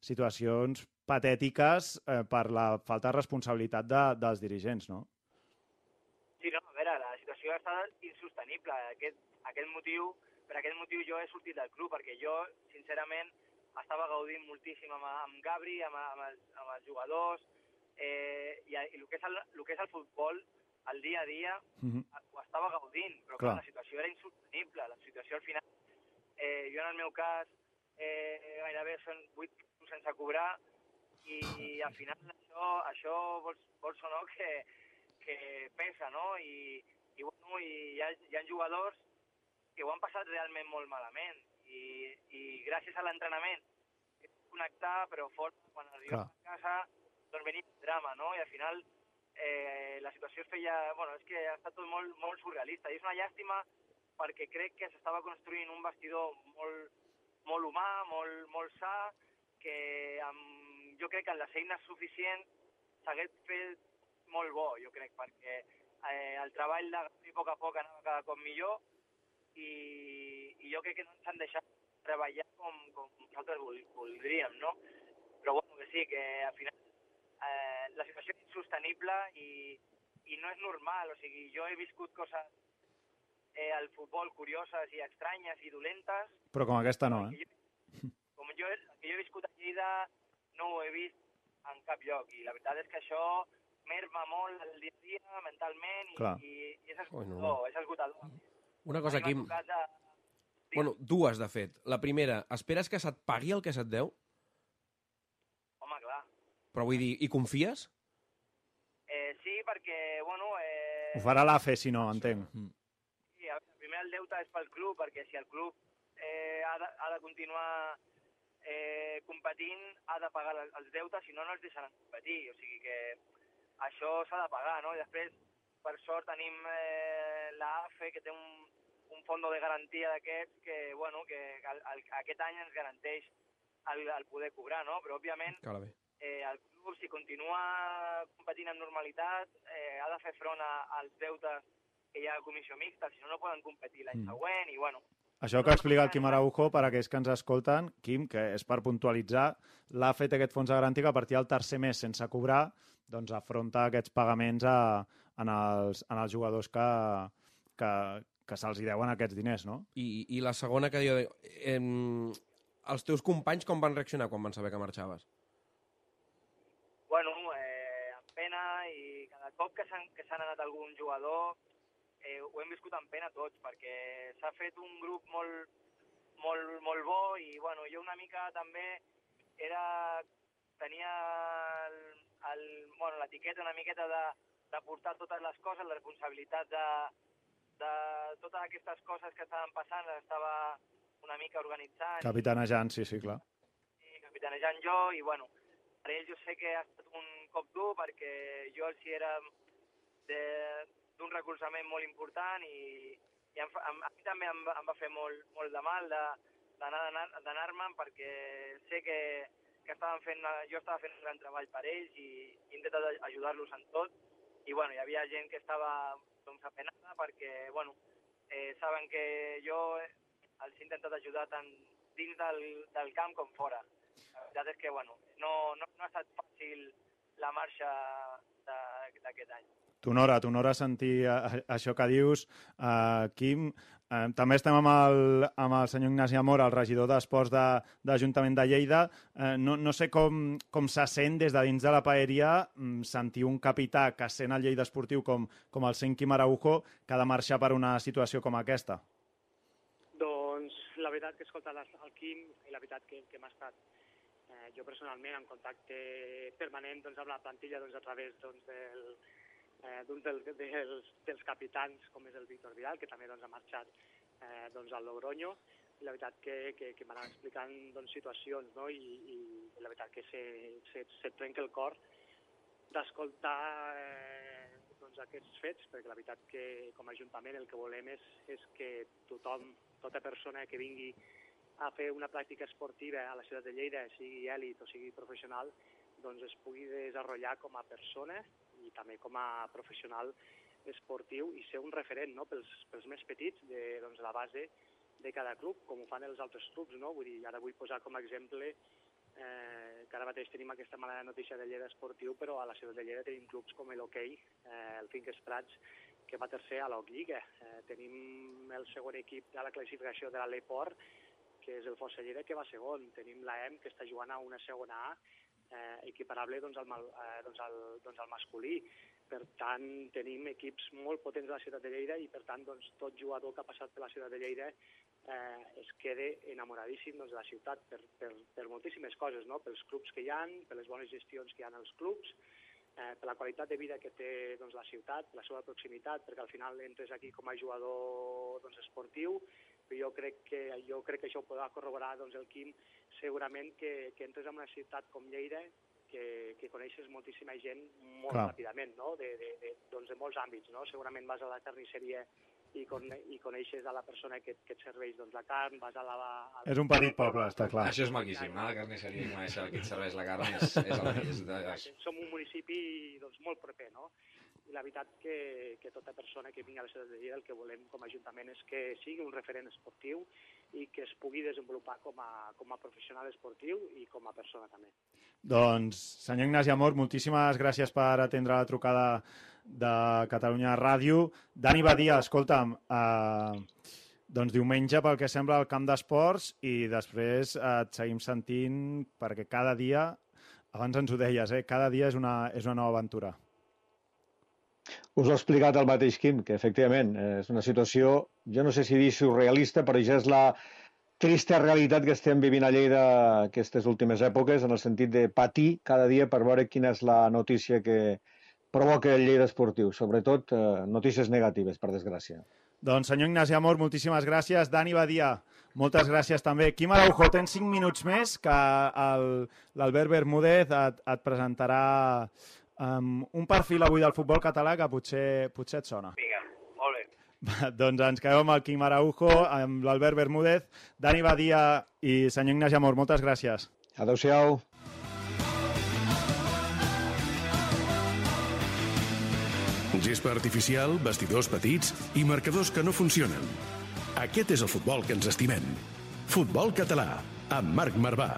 [SPEAKER 2] situacions patètiques eh, per la falta de responsabilitat de, dels dirigents, no?
[SPEAKER 8] Sí, no, a veure, la situació ha estat insostenible. Aquest, aquest motiu, per aquest motiu jo he sortit del club, perquè jo, sincerament, estava gaudint moltíssim amb, amb Gabri, amb, amb, els, amb els jugadors, eh, i, i el, que és el, el que és el futbol, el dia a dia,
[SPEAKER 2] Mm -hmm.
[SPEAKER 8] ho estava gaudint, però
[SPEAKER 2] Clar.
[SPEAKER 8] clar, la situació era insostenible. La situació al final, eh, jo en el meu cas, eh, gairebé són 8 sense cobrar, i al final això, això vols, vols o no que, que pesa, no? I, i, bueno, i hi, ha, hi ha jugadors que ho han passat realment molt malament i, i gràcies a l'entrenament connectar, però fort, quan arribes
[SPEAKER 2] Clar.
[SPEAKER 8] a casa doncs venia drama, no? I al final eh, la situació es feia... Bueno, és que ha estat tot molt, molt surrealista i és una llàstima perquè crec que s'estava construint un vestidor molt, molt humà, molt, molt sa, que amb, jo crec que amb les eines suficients s'hagués fet molt bo, jo crec, perquè eh, el treball de Gavi a poc a poc anava cada cop millor i, i jo crec que no ens han deixat treballar com, com nosaltres vol, voldríem, no? Però bueno, que sí, que al final eh, la situació és insostenible i, i no és normal, o sigui, jo he viscut coses eh, al futbol curioses i estranyes i dolentes,
[SPEAKER 2] Però com aquesta no, eh?
[SPEAKER 8] com jo, el que jo he viscut a Lleida no ho he vist en cap lloc. I la veritat és que això merma molt el dia a dia mentalment i,
[SPEAKER 4] Clar.
[SPEAKER 8] i, i és esgotador,
[SPEAKER 4] normal.
[SPEAKER 8] és esgotador.
[SPEAKER 4] Una cosa, Quim...
[SPEAKER 8] de-
[SPEAKER 4] Bueno, dues, de fet. La primera, esperes que se't pagui el que se't deu?
[SPEAKER 8] Home, clar.
[SPEAKER 4] Però vull dir, i confies?
[SPEAKER 8] Eh, sí, perquè, bueno... Eh,
[SPEAKER 2] Ho farà l'AFE, si no, entenc.
[SPEAKER 8] Sí, a veure, primer el deute és pel club, perquè si el club eh, ha, de, ha de continuar eh, competint, ha de pagar el- els deutes, si no, no els deixaran competir. O sigui que això s'ha de pagar, no? I després, per sort, tenim eh, l'AFE, que té un, un fondo de garantia d'aquests que, bueno, que el, el, aquest any ens garanteix el, el poder cobrar, no? Però, òbviament, eh, el club, si continua competint amb normalitat, eh, ha de fer front a, als deutes que hi ha a comissió mixta, si no, no poden competir l'any
[SPEAKER 2] Mm.
[SPEAKER 8] següent, i bueno,
[SPEAKER 2] Això que explica el Quim Araujo, per a aquells que ens escolten, Quim, que és per puntualitzar, l'ha fet aquest fons de garantia que a partir del tercer mes sense cobrar doncs afronta aquests pagaments a, en, els, en els jugadors que, que, que se'ls deuen aquests diners, no?
[SPEAKER 4] I, i la segona que diu... Eh, els teus companys com van reaccionar quan van saber que marxaves?
[SPEAKER 8] bueno eh, amb pena, i cada cop que s'han que s'han anat algun jugador eh, ho hem viscut amb pena tots, perquè s'ha fet un grup molt, molt, molt bo, i bueno, jo una mica també era tenia el, el, bueno, l'etiqueta una miqueta de, de portar totes les coses, la responsabilitat de, de totes aquestes coses que estaven passant, les estava una mica organitzant
[SPEAKER 2] Capitanejant, sí, sí, clar.
[SPEAKER 8] i capitanejant jo, i bueno, per ells jo sé que ha estat un cop dur perquè jo els hi era de- d'un recolzament molt important i, i em, em, a mi també em, em va fer molt, molt de mal d'anar-me'n perquè sé que, que estaven fent, jo estava fent un gran treball per ells i, he intentat aj- ajudar-los en tot i bueno, hi havia gent que estava doncs, apenada perquè bueno, eh, saben que jo els he intentat ajudar tant dins del, del camp com fora. La veritat és que bueno, no, no, no ha estat fàcil la marxa d'aquest any.
[SPEAKER 2] T'honora, t'honora sentir això que dius, uh, Quim. Uh, també estem amb el, amb el senyor Ignasi Amor, el regidor d'Esports de, de l'Ajuntament de Lleida. Uh, no, no sé com, com se sent des de dins de la paeria mm, sentir un capità que sent el Lleida Esportiu com, com el sent Quim Araujo que ha de marxar per una situació com aquesta.
[SPEAKER 7] Doncs la veritat que escolta el Quim i la veritat que, que m'ha estat eh, jo personalment en contacte permanent doncs, amb la plantilla doncs, a través doncs, del, eh, d'un del, dels, dels capitans com és el Víctor Vidal, que també doncs, ha marxat eh, doncs, al Logroño, i la veritat que, que, que m'anava explicant doncs, situacions no? I, i la veritat que se, se, se trenca el cor d'escoltar eh, doncs, aquests fets, perquè la veritat que com a Ajuntament el que volem és, és que tothom, tota persona que vingui a fer una pràctica esportiva a la ciutat de Lleida, sigui èlit o sigui professional, doncs es pugui desenvolupar com a persona i també com a professional esportiu i ser un referent no? pels, pels més petits de doncs, la base de cada club, com ho fan els altres clubs. No? Vull dir, ara vull posar com a exemple eh, que ara mateix tenim aquesta mala notícia de Lleida esportiu, però a la ciutat de Lleida tenim clubs com l'Hockey, eh, el Finques Prats, que va tercer a Lliga. Eh, tenim el segon equip de la classificació de l'Aleport, que és el Fossa Lleida, que va segon. Tenim l'AEM, que està jugant a una segona A, eh, equiparable doncs, al, eh, doncs, al, doncs, al masculí. Per tant, tenim equips molt potents de la ciutat de Lleida i, per tant, doncs, tot jugador que ha passat per la ciutat de Lleida eh, es queda enamoradíssim doncs, de la ciutat per, per, per moltíssimes coses, no? pels clubs que hi han, per les bones gestions que hi ha als clubs, eh, per la qualitat de vida que té doncs, la ciutat, la seva proximitat, perquè al final entres aquí com a jugador doncs, esportiu, però jo crec que, jo crec que això ho podrà corroborar doncs, el Quim, segurament que, que entres en una ciutat com Lleida, que, que coneixes moltíssima gent molt
[SPEAKER 2] Clar.
[SPEAKER 7] ràpidament, no? de, de, de, doncs de molts àmbits. No? Segurament vas a la carnisseria i, con, i coneixes a la persona que, que et serveix doncs, la carn, vas a la... A la...
[SPEAKER 2] És un petit poble, està clar.
[SPEAKER 3] Això és maquíssim, anar a la carnisseria i conèixer qui et serveix la carn és, és, el, és, de, és,
[SPEAKER 7] Som un municipi doncs, molt proper, no? I la veritat que, que tota persona que vingui a la ciutat de Lleida el que volem com a Ajuntament és que sigui un referent esportiu i que es pugui desenvolupar com a, com a professional esportiu i com a persona també.
[SPEAKER 2] Doncs, senyor Ignasi Amor, moltíssimes gràcies per atendre la trucada de Catalunya Ràdio. Dani Badia, escolta'm, eh, doncs diumenge, pel que sembla, al camp d'esports i després eh, et seguim sentint perquè cada dia, abans ens ho deies, eh, cada dia és una, és una nova aventura.
[SPEAKER 6] Us ho ha explicat el mateix Quim, que efectivament eh, és una situació, jo no sé si dir surrealista, però ja és la trista realitat que estem vivint a Lleida aquestes últimes èpoques, en el sentit de patir cada dia per veure quina és la notícia que provoca el Lleida esportiu. Sobretot eh, notícies negatives, per desgràcia.
[SPEAKER 2] Doncs, senyor Ignasi Amor, moltíssimes gràcies. Dani Badia, moltes gràcies també. Quim Araujo, tens 5 minuts més que l'Albert Bermúdez et, et presentarà um, un perfil avui del futbol català que potser, potser et sona.
[SPEAKER 8] Vinga, molt bé.
[SPEAKER 2] Va, doncs ens quedem amb el Quim Araujo, amb l'Albert Bermúdez, Dani Badia i senyor Ignasi Amor. Moltes gràcies.
[SPEAKER 6] Adéu-siau.
[SPEAKER 1] Gespa artificial, vestidors petits i marcadors que no funcionen. Aquest és el futbol que ens estimem. Futbol català, amb Marc Marvà.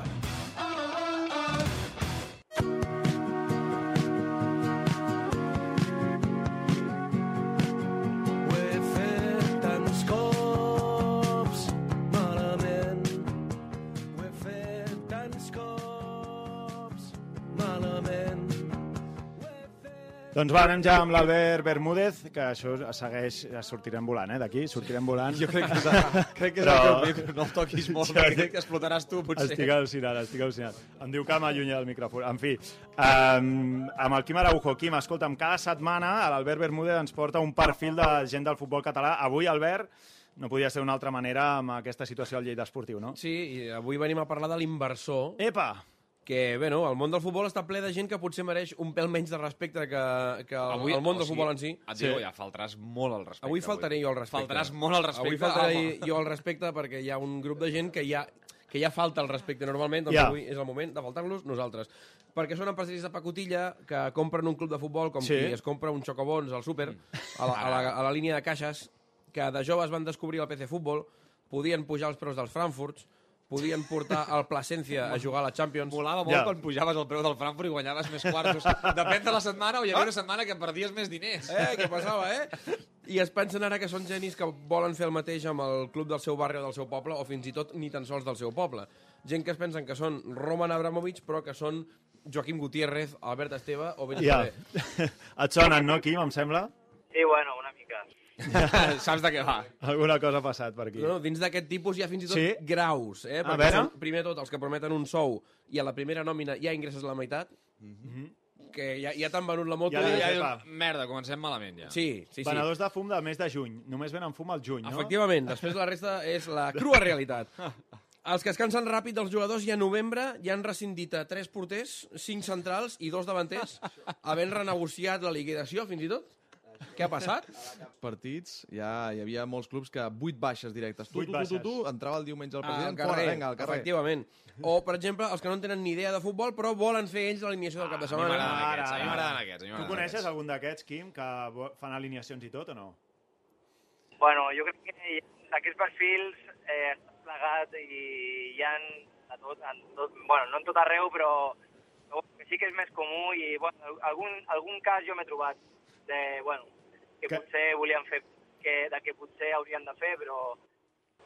[SPEAKER 2] Doncs va, anem ja amb l'Albert Bermúdez, que això segueix, ja sortirem volant, eh, d'aquí, sortirem volant.
[SPEAKER 4] Jo crec que és, [laughs] crec que és
[SPEAKER 2] Però-
[SPEAKER 4] el teu no el toquis molt, perquè
[SPEAKER 2] crec-
[SPEAKER 4] que explotaràs tu, potser.
[SPEAKER 2] Estic al·lucinant, estic al·lucinant. Em diu que m'allunya del micròfon. En fi, um, amb el Quim Araujo. Quim, escolta'm, cada setmana l'Albert Bermúdez ens porta un perfil de gent del futbol català. Avui, Albert, no podia ser d'una altra manera amb aquesta situació al Lleida Esportiu, no?
[SPEAKER 4] Sí, i avui venim a parlar de l'inversor.
[SPEAKER 2] Epa!
[SPEAKER 4] Que, bé, no, el món del futbol està ple de gent que potser mereix un pèl menys de respecte que, que el, avui, el món del futbol en si.
[SPEAKER 3] Et digo, ja faltaràs molt al respecte.
[SPEAKER 4] Avui faltaré jo al respecte.
[SPEAKER 3] Faltaràs molt al respecte.
[SPEAKER 4] Avui faltaré
[SPEAKER 3] home.
[SPEAKER 4] jo al respecte perquè hi ha un grup de gent que ja que ja falta el respecte normalment, doncs
[SPEAKER 2] Ja.
[SPEAKER 4] avui és el moment de faltar-los nosaltres. Perquè són empresaris de pacotilla que compren un club de futbol com
[SPEAKER 2] Sí.
[SPEAKER 4] qui es compra un xocobons al súper, a la, a, la, a la línia de caixes, que de joves van descobrir el PC Futbol, podien pujar els preus dels Frankfurts, podien portar el Plasencia a jugar a la Champions.
[SPEAKER 3] Molava molt
[SPEAKER 2] Ja.
[SPEAKER 3] quan pujaves el preu del Frankfurt i guanyaves més quartos. Depèn de la setmana o hi havia una setmana que perdies més diners.
[SPEAKER 4] Eh, què passava, eh? I es pensen ara que són genis que volen fer el mateix amb el club del seu barri o del seu poble, o fins i tot ni tan sols del seu poble. Gent que es pensen que són Roman Abramovich, però que són Joaquim Gutiérrez, Albert Esteve o Ben
[SPEAKER 2] Ja. [laughs] Et sonen, no, Quim, em sembla?
[SPEAKER 8] Sí, bueno, una mica. [laughs]
[SPEAKER 3] Saps de què va?
[SPEAKER 2] Alguna cosa ha passat per aquí.
[SPEAKER 4] No, no, dins d'aquest tipus hi ha fins i tot
[SPEAKER 2] Sí?
[SPEAKER 4] graus, eh?
[SPEAKER 2] A
[SPEAKER 4] Perquè
[SPEAKER 2] veure.
[SPEAKER 4] són, primer de tot, els que prometen un sou i a la primera nòmina ja ingresses la meitat, que ja, ja t'han venut la moto.
[SPEAKER 2] Ja
[SPEAKER 4] ja
[SPEAKER 2] epa.
[SPEAKER 4] dius,
[SPEAKER 3] Merda, comencem malament ja.
[SPEAKER 4] Sí, sí, sí.
[SPEAKER 2] Venedors de fum del mes de juny. Només venen fum al juny, no?
[SPEAKER 4] Efectivament, després la resta és la crua realitat. Els que es cansen ràpid dels jugadors ja a novembre ja han rescindit a tres porters, cinc centrals i dos davanters, havent renegociat la liquidació, fins i tot. Què ha passat?
[SPEAKER 5] Partits, ja hi havia molts clubs que vuit baixes directes. Tu,
[SPEAKER 2] Vuit
[SPEAKER 5] tu, tu, tu,
[SPEAKER 2] baixes.
[SPEAKER 5] tu, entrava el diumenge el
[SPEAKER 4] Al
[SPEAKER 5] president,
[SPEAKER 4] carrer,
[SPEAKER 5] fora, vinga, al carrer.
[SPEAKER 4] efectivament. O, per exemple, els que no en tenen ni idea de futbol, però volen fer ells l'alineació del cap de
[SPEAKER 3] A mi
[SPEAKER 4] setmana.
[SPEAKER 3] m'agraden
[SPEAKER 2] Ara,
[SPEAKER 3] aquests, a mi
[SPEAKER 2] ara.
[SPEAKER 3] m'agraden aquests. a mi
[SPEAKER 2] Tu
[SPEAKER 3] m'agraden
[SPEAKER 2] coneixes
[SPEAKER 3] aquests.
[SPEAKER 2] algun d'aquests, Quim, que vo- fan alineacions i tot o no?
[SPEAKER 8] Bueno, jo crec que d'aquests perfils eh, està plegat i hi ha a tot, en tot, bueno, no en tot arreu, però sí que és més comú i bueno, algun, algun cas jo m'he trobat de, bueno, que,
[SPEAKER 2] Que-
[SPEAKER 8] potser volien fer, que, de que potser haurien de fer, però,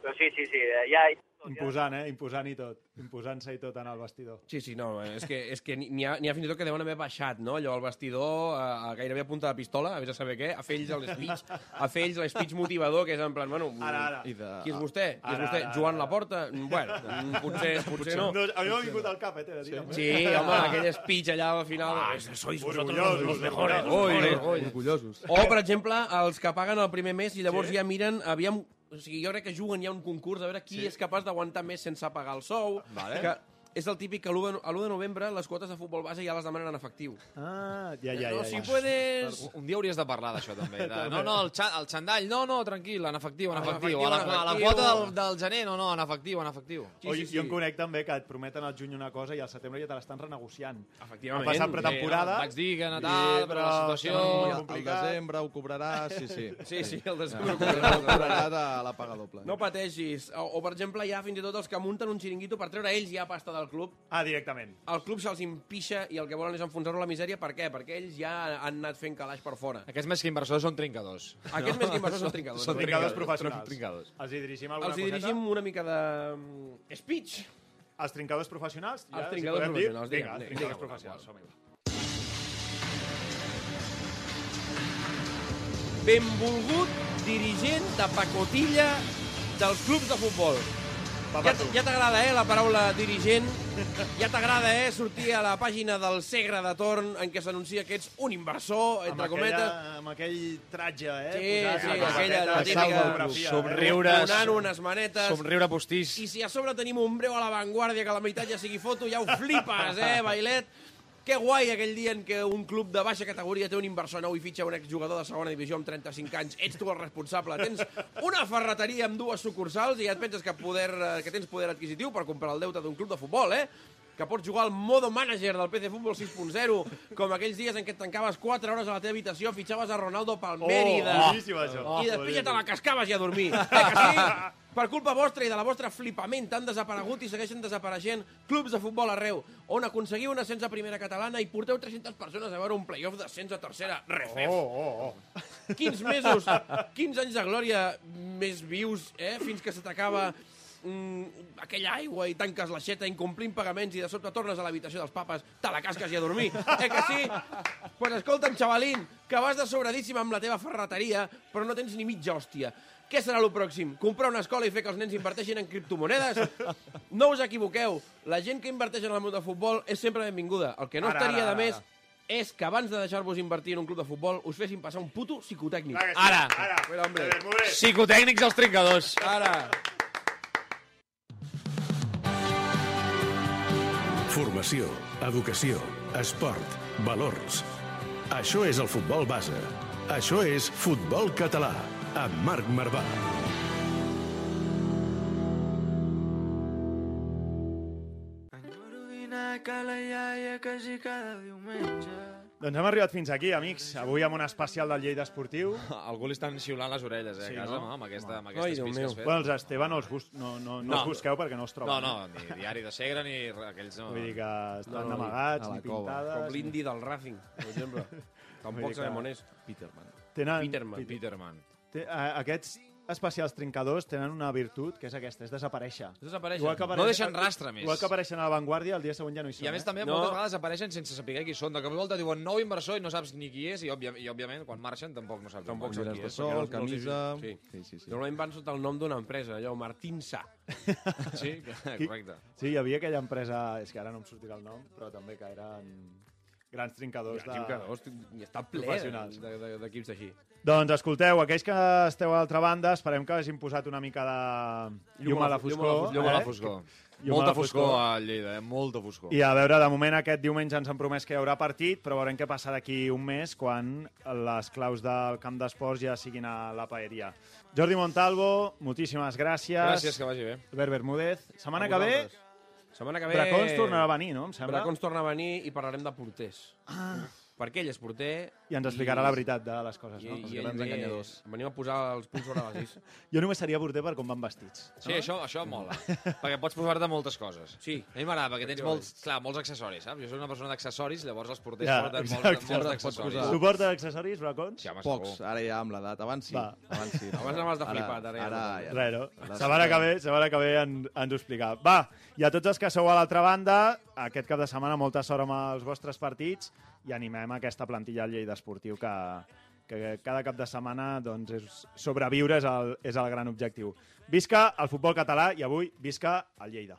[SPEAKER 8] però sí, sí, sí, ja, tot.
[SPEAKER 2] Imposant, eh? Imposant i tot. Imposant-se i tot en el vestidor.
[SPEAKER 4] Sí, sí, no, és que, és que n'hi ha, ha fins i tot que deuen haver baixat, no? Allò, al vestidor, a, a gairebé a punta de pistola, a vés a saber què, a fer ells l'espeech, a fer ells l'espeech motivador, que és en plan, bueno...
[SPEAKER 2] Ara, ara.
[SPEAKER 5] I de...
[SPEAKER 4] Qui és vostè? Qui és
[SPEAKER 2] Ara,
[SPEAKER 4] vostè?
[SPEAKER 2] ara,
[SPEAKER 4] Joan
[SPEAKER 2] ara.
[SPEAKER 4] Laporta? Bueno, mm, [laughs] potser, potser no.
[SPEAKER 2] No, a mi m'ha vingut al cap, eh, t'he de dir. també.
[SPEAKER 4] Sí, home, aquell speech allà al final... Ah, sois vosotros los, mejores. Oi, oi.
[SPEAKER 5] Orgullosos.
[SPEAKER 4] O, per exemple, els que paguen el primer mes i llavors ja miren, aviam... O sigui, jo crec que juguen ja un concurs a veure qui és capaç d'aguantar més sense pagar el sou.
[SPEAKER 3] Vale.
[SPEAKER 4] Que és el típic que a l'1 de, a l'1 de novembre les quotes de futbol base ja les demanen en efectiu.
[SPEAKER 2] Ah, ja, ja,
[SPEAKER 4] no,
[SPEAKER 2] ja.
[SPEAKER 4] si
[SPEAKER 2] ja.
[SPEAKER 4] puedes...
[SPEAKER 3] Un dia hauries de parlar d'això, també. De, [laughs] no, no, el, xa, el xandall, no, no, tranquil, en efectiu, en
[SPEAKER 4] En
[SPEAKER 3] efectiu.
[SPEAKER 4] efectiu,
[SPEAKER 3] A la,
[SPEAKER 4] en
[SPEAKER 3] a la
[SPEAKER 4] efectiu.
[SPEAKER 3] quota del, del gener, no, no, en efectiu, en efectiu.
[SPEAKER 4] Sí,
[SPEAKER 2] Oi,
[SPEAKER 4] sí, sí.
[SPEAKER 2] Jo en conec també que et prometen al juny una cosa i al setembre ja te l'estan renegociant.
[SPEAKER 4] Efectivament.
[SPEAKER 2] Ha passat pretemporada.
[SPEAKER 3] Sí, no, vaig dir que Natal, però la situació-
[SPEAKER 2] complicat.
[SPEAKER 5] desembre ho cobraràs, sí, sí. [laughs]
[SPEAKER 4] Sí, sí, el desembre.
[SPEAKER 5] Ho cobraràs a la paga doble.
[SPEAKER 4] No pateixis. O, o, per exemple, hi ha fins i tot els que munten un xiringuito per treure ells ja pasta del club.
[SPEAKER 2] Ah, directament.
[SPEAKER 4] El club se'ls impixa i el que volen és enfonsar-lo a la misèria. Per què? Perquè ells ja han anat fent calaix per fora.
[SPEAKER 3] Aquests més que inversors són trincadors.
[SPEAKER 4] Aquests més que inversors són trincadors.
[SPEAKER 3] Són
[SPEAKER 2] Trincadors professionals.
[SPEAKER 3] Trincadors.
[SPEAKER 2] Els hi dirigim alguna
[SPEAKER 4] Els hi dirigim una mica de... mm, speech.
[SPEAKER 2] Els trincadors professionals?
[SPEAKER 4] Els
[SPEAKER 2] si
[SPEAKER 4] trincadors
[SPEAKER 2] dir?
[SPEAKER 4] professionals,
[SPEAKER 2] Vinga,
[SPEAKER 4] digue'm,
[SPEAKER 2] els
[SPEAKER 4] digue'm.
[SPEAKER 2] trincadors professionals. Som-hi.
[SPEAKER 4] Benvolgut dirigent de pacotilla dels clubs de futbol.
[SPEAKER 2] Va
[SPEAKER 4] Ja, ja t'agrada, eh, la paraula dirigent? Ja t'agrada, eh, sortir a la pàgina del Segre de Torn en què s'anuncia que ets un inversor,
[SPEAKER 2] Amb,
[SPEAKER 4] entre cometes.
[SPEAKER 2] aquella, amb aquell tratge, eh?
[SPEAKER 4] Sí,
[SPEAKER 2] posat,
[SPEAKER 4] sí,
[SPEAKER 2] la
[SPEAKER 4] aquella
[SPEAKER 2] corbata,
[SPEAKER 4] típica
[SPEAKER 2] la fotografia,
[SPEAKER 3] somriure.
[SPEAKER 4] Donant unes manetes.
[SPEAKER 3] Somriure postís.
[SPEAKER 4] I si a sobre tenim un breu a l'avantguàrdia que la meitat ja sigui foto, ja ho flipes, eh, Bailet? Que guai aquell dia en què un club de baixa categoria té un inversor nou i fitxa un exjugador de segona divisió amb 35 anys. Ets tu el responsable. Tens una ferreteria amb dues sucursals i ja et penses que, poder, eh, que tens poder adquisitiu per comprar el deute d'un club de futbol, eh? que pots jugar al modo manager del PC Futbol 6.0, com aquells dies en què et tancaves 4 hores a la teva habitació, fitxaves a Ronaldo pel
[SPEAKER 2] Oh, això.
[SPEAKER 4] i després ja te la cascaves i a dormir. [laughs] Eh que sí? Per culpa vostra i de la vostra flipament han desaparegut i segueixen desapareixent clubs de futbol arreu, on aconseguiu un ascens a primera catalana i porteu 300 persones a veure un playoff d'ascens a tercera. Refef.
[SPEAKER 2] Oh, oh, oh.
[SPEAKER 4] Quins mesos, quins anys de glòria més vius, eh? fins que se t'acaba mm, aquella aigua i tanques l'aixeta incomplint pagaments i de sobte tornes a l'habitació dels papes, te la casques i a dormir. Eh que sí? Pues escolta'm, xavalín, que vas de sobradíssim amb la teva ferreteria, però no tens ni mitja hòstia. Què serà el pròxim? Comprar una escola i fer que els nens inverteixin en criptomonedes? No us equivoqueu. La gent que inverteix en el món del futbol és sempre benvinguda. El que no
[SPEAKER 2] Ara,
[SPEAKER 4] estaria
[SPEAKER 2] ara,
[SPEAKER 4] de més
[SPEAKER 2] ara.
[SPEAKER 4] és que abans de deixar-vos invertir en un club de futbol us fessin passar un puto psicotècnic.
[SPEAKER 2] Clar que sí.
[SPEAKER 3] Ara.
[SPEAKER 2] Ara.
[SPEAKER 4] Mira, hombre.
[SPEAKER 3] Psicotècnics als trincadors.
[SPEAKER 4] Ara.
[SPEAKER 1] Formació, educació, esport, valors. Això és el futbol base. Això és Futbol Català, amb Marc Marvà.
[SPEAKER 9] Enyoro dinar que la iaia quasi cada diumenge.
[SPEAKER 2] Doncs hem arribat fins aquí, amics. Avui amb un especial del Lleida Esportiu. [laughs]
[SPEAKER 3] Algú li estan xiulant les orelles, eh,
[SPEAKER 2] Sí,
[SPEAKER 3] a casa,
[SPEAKER 2] no?
[SPEAKER 3] no? Amb aquesta, amb
[SPEAKER 4] Ai,
[SPEAKER 3] aquesta
[SPEAKER 4] Déu
[SPEAKER 3] speech que
[SPEAKER 4] meu.
[SPEAKER 3] has fet.
[SPEAKER 2] Bueno, els Esteve no els, bus no, no, no,
[SPEAKER 3] No.
[SPEAKER 2] els busqueu perquè no els
[SPEAKER 3] No,
[SPEAKER 2] troben.
[SPEAKER 3] no, ni diari de Segre, ni aquells no.
[SPEAKER 2] Vull dir que estan
[SPEAKER 4] No, no,
[SPEAKER 2] amagats, ni
[SPEAKER 5] cova.
[SPEAKER 2] pintades...
[SPEAKER 4] Com l'indi del Racing, per exemple. [laughs] Tampoc sabem on és.
[SPEAKER 5] Peterman.
[SPEAKER 2] Tenen,
[SPEAKER 4] Peterman.
[SPEAKER 3] Peterman.
[SPEAKER 2] Té, eh, aquests especials trincadors tenen una virtut, que és aquesta, és desaparèixer.
[SPEAKER 4] Desapareixen.
[SPEAKER 2] Igual que
[SPEAKER 3] No deixen rastre més.
[SPEAKER 2] Igual que apareixen a l'avantguàrdia, el dia següent ja no hi són.
[SPEAKER 3] I a més
[SPEAKER 2] eh?
[SPEAKER 3] també
[SPEAKER 4] No.
[SPEAKER 3] moltes vegades apareixen sense saber qui són. De cop i volta diuen nou inversor i no saps ni qui és i, òbvia, i òbviament quan marxen tampoc no saps.
[SPEAKER 4] Tampoc saps qui
[SPEAKER 5] de
[SPEAKER 4] és,
[SPEAKER 5] sol,
[SPEAKER 4] perquè no- no els he
[SPEAKER 5] camisa...
[SPEAKER 4] vist.
[SPEAKER 5] Sí, sí, sí.
[SPEAKER 4] Normalment van sota el nom d'una empresa, allò, Martín Sa.
[SPEAKER 3] Sí, [laughs] correcte.
[SPEAKER 2] Sí, hi havia aquella empresa, és que ara no em sortirà el nom, però també que eren grans trincadors.
[SPEAKER 4] Grans trincadors, i està ple de- de- d'equips així.
[SPEAKER 2] Doncs escolteu, aquells que esteu a l'altra banda, esperem que hagin posat una mica de llum, a la foscor.
[SPEAKER 3] Llum a la
[SPEAKER 2] eh?
[SPEAKER 3] foscor.
[SPEAKER 2] Llum a
[SPEAKER 3] Molta
[SPEAKER 2] la
[SPEAKER 3] foscor a Lleida, eh? Molta foscor.
[SPEAKER 2] I a veure, de moment aquest diumenge ens han promès que hi haurà partit, però veurem què passa d'aquí un mes quan les claus del camp d'esports ja siguin a la paeria. Jordi Montalvo, moltíssimes gràcies.
[SPEAKER 3] Gràcies, que vagi bé.
[SPEAKER 2] Albert Bermúdez. Setmana que ve.
[SPEAKER 4] Setmana que ve...
[SPEAKER 2] Bracons tornarà a venir, no? Em sembla.
[SPEAKER 4] Bracons torna a venir i parlarem de porters. Ah. Perquè ell és porter...
[SPEAKER 2] I ens explicarà la veritat de les coses, no?
[SPEAKER 4] I,
[SPEAKER 2] Els
[SPEAKER 4] i
[SPEAKER 2] grans
[SPEAKER 4] ell ve-
[SPEAKER 2] enganyadors.
[SPEAKER 4] Venim a posar els punts sobre les is. [laughs]
[SPEAKER 2] Jo només seria porter per com van vestits.
[SPEAKER 3] Sí, això, això mola. [laughs] perquè pots posar-te moltes coses.
[SPEAKER 4] Sí.
[SPEAKER 3] A mi m'agrada, perquè tens molts, clar, molts accessoris, saps? Jo soc una persona d'accessoris, llavors els porters
[SPEAKER 2] Ja,
[SPEAKER 3] porten
[SPEAKER 2] exacte.
[SPEAKER 3] molts, molts accessoris.
[SPEAKER 2] Tu portes accessoris, Bracons?
[SPEAKER 3] Sí, home,
[SPEAKER 5] Pocs,
[SPEAKER 3] segur.
[SPEAKER 5] ara ja amb l'edat. Abans sí.
[SPEAKER 2] Va.
[SPEAKER 5] Abans sí.
[SPEAKER 4] Abans anaves de flipat, ara ja
[SPEAKER 5] ara,
[SPEAKER 4] no.
[SPEAKER 5] ja.
[SPEAKER 2] Res, no?
[SPEAKER 5] Ara
[SPEAKER 2] Setmana
[SPEAKER 5] sí.
[SPEAKER 2] que ve, setmana que ve en, ens ho explica. Va, i a tots els que sou a l'altra banda, aquest cap de setmana molta sort amb els vostres partits i animem aquesta plantilla al Lleida Esportiu que, que cada cap de setmana doncs, és, sobreviure és el, és el gran objectiu. Visca el futbol català i avui visca el Lleida.